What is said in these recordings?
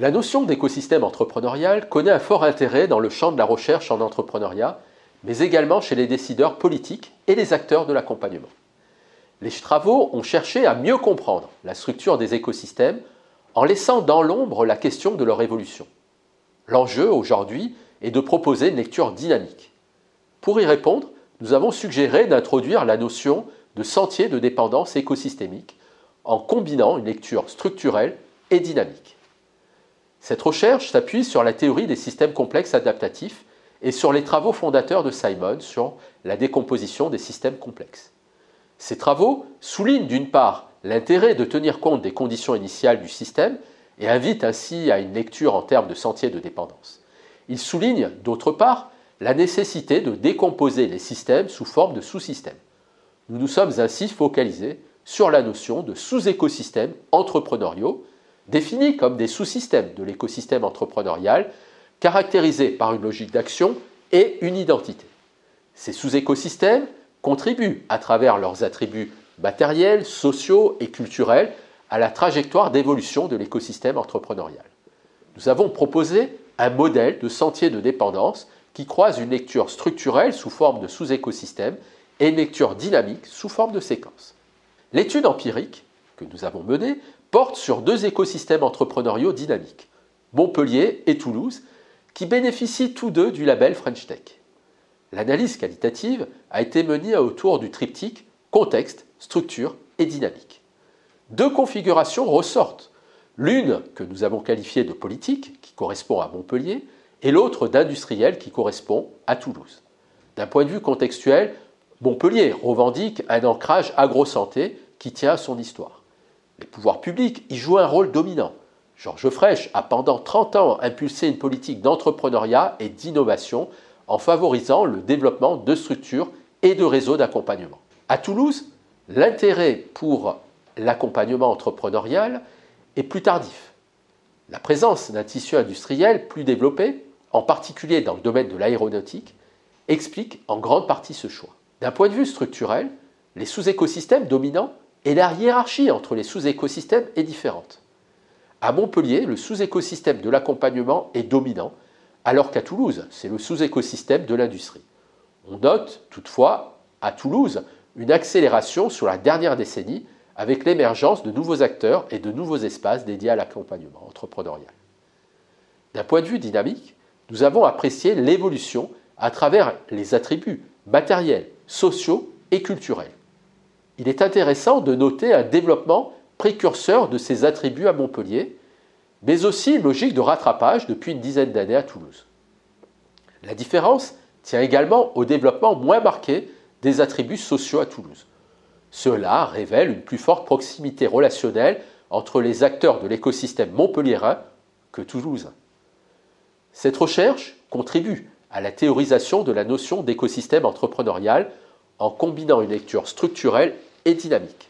La notion d'écosystème entrepreneurial connaît un fort intérêt dans le champ de la recherche en entrepreneuriat, mais également chez les décideurs politiques et les acteurs de l'accompagnement. Les travaux ont cherché à mieux comprendre la structure des écosystèmes en laissant dans l'ombre la question de leur évolution. L'enjeu aujourd'hui est de proposer une lecture dynamique. Pour y répondre, nous avons suggéré d'introduire la notion de sentier de dépendance écosystémique en combinant une lecture structurelle et dynamique. Cette recherche s'appuie sur la théorie des systèmes complexes adaptatifs et sur les travaux fondateurs de Simon sur la décomposition des systèmes complexes. Ces travaux soulignent d'une part l'intérêt de tenir compte des conditions initiales du système et invitent ainsi à une lecture en termes de sentier de dépendance. Ils soulignent d'autre part la nécessité de décomposer les systèmes sous forme de sous-systèmes. Nous nous sommes ainsi focalisés sur la notion de sous-écosystèmes entrepreneuriaux définis comme des sous-systèmes de l'écosystème entrepreneurial, caractérisés par une logique d'action et une identité. Ces sous-écosystèmes contribuent, à travers leurs attributs matériels, sociaux et culturels, à la trajectoire d'évolution de l'écosystème entrepreneurial. Nous avons proposé un modèle de sentier de dépendance qui croise une lecture structurelle sous forme de sous-écosystème et une lecture dynamique sous forme de séquence. L'étude empirique que nous avons menée portent sur deux écosystèmes entrepreneuriaux dynamiques, Montpellier et Toulouse, qui bénéficient tous deux du label French Tech. L'analyse qualitative a été menée autour du triptyque contexte, structure et dynamique. Deux configurations ressortent, l'une que nous avons qualifiée de politique, qui correspond à Montpellier, et l'autre d'industriel, qui correspond à Toulouse. D'un point de vue contextuel, Montpellier revendique un ancrage agro-santé qui tient à son histoire. Les pouvoirs publics y jouent un rôle dominant. Georges Frêche a pendant 30 ans impulsé une politique d'entrepreneuriat et d'innovation en favorisant le développement de structures et de réseaux d'accompagnement. À Toulouse, l'intérêt pour l'accompagnement entrepreneurial est plus tardif. La présence d'un tissu industriel plus développé, en particulier dans le domaine de l'aéronautique, explique en grande partie ce choix. D'un point de vue structurel, les sous-écosystèmes dominants et la hiérarchie entre les sous-écosystèmes est différente. À Montpellier, le sous-écosystème de l'accompagnement est dominant, alors qu'à Toulouse, c'est le sous-écosystème de l'industrie. On note toutefois à Toulouse une accélération sur la dernière décennie avec l'émergence de nouveaux acteurs et de nouveaux espaces dédiés à l'accompagnement entrepreneurial. D'un point de vue dynamique, nous avons apprécié l'évolution à travers les attributs matériels, sociaux et culturels il est intéressant de noter un développement précurseur de ces attributs à Montpellier, mais aussi une logique de rattrapage depuis une dizaine d'années à Toulouse. La différence tient également au développement moins marqué des attributs sociaux à Toulouse. Cela révèle une plus forte proximité relationnelle entre les acteurs de l'écosystème montpelliérain que Toulouse. Cette recherche contribue à la théorisation de la notion d'écosystème entrepreneurial en combinant une lecture structurelle et dynamique.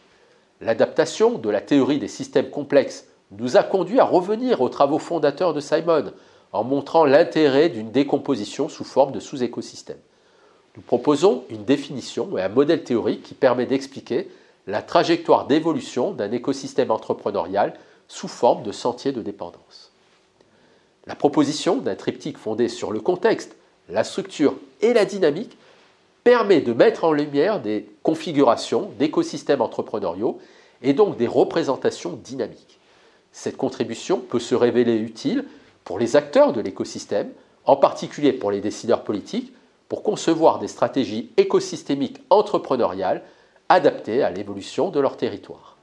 L'adaptation de la théorie des systèmes complexes nous a conduit à revenir aux travaux fondateurs de Simon en montrant l'intérêt d'une décomposition sous forme de sous-écosystèmes. Nous proposons une définition et un modèle théorique qui permet d'expliquer la trajectoire d'évolution d'un écosystème entrepreneurial sous forme de sentier de dépendance. La proposition d'un triptyque fondé sur le contexte, la structure et la dynamique permet de mettre en lumière des configurations d'écosystèmes entrepreneuriaux et donc des représentations dynamiques. Cette contribution peut se révéler utile pour les acteurs de l'écosystème, en particulier pour les décideurs politiques, pour concevoir des stratégies écosystémiques entrepreneuriales adaptées à l'évolution de leur territoire.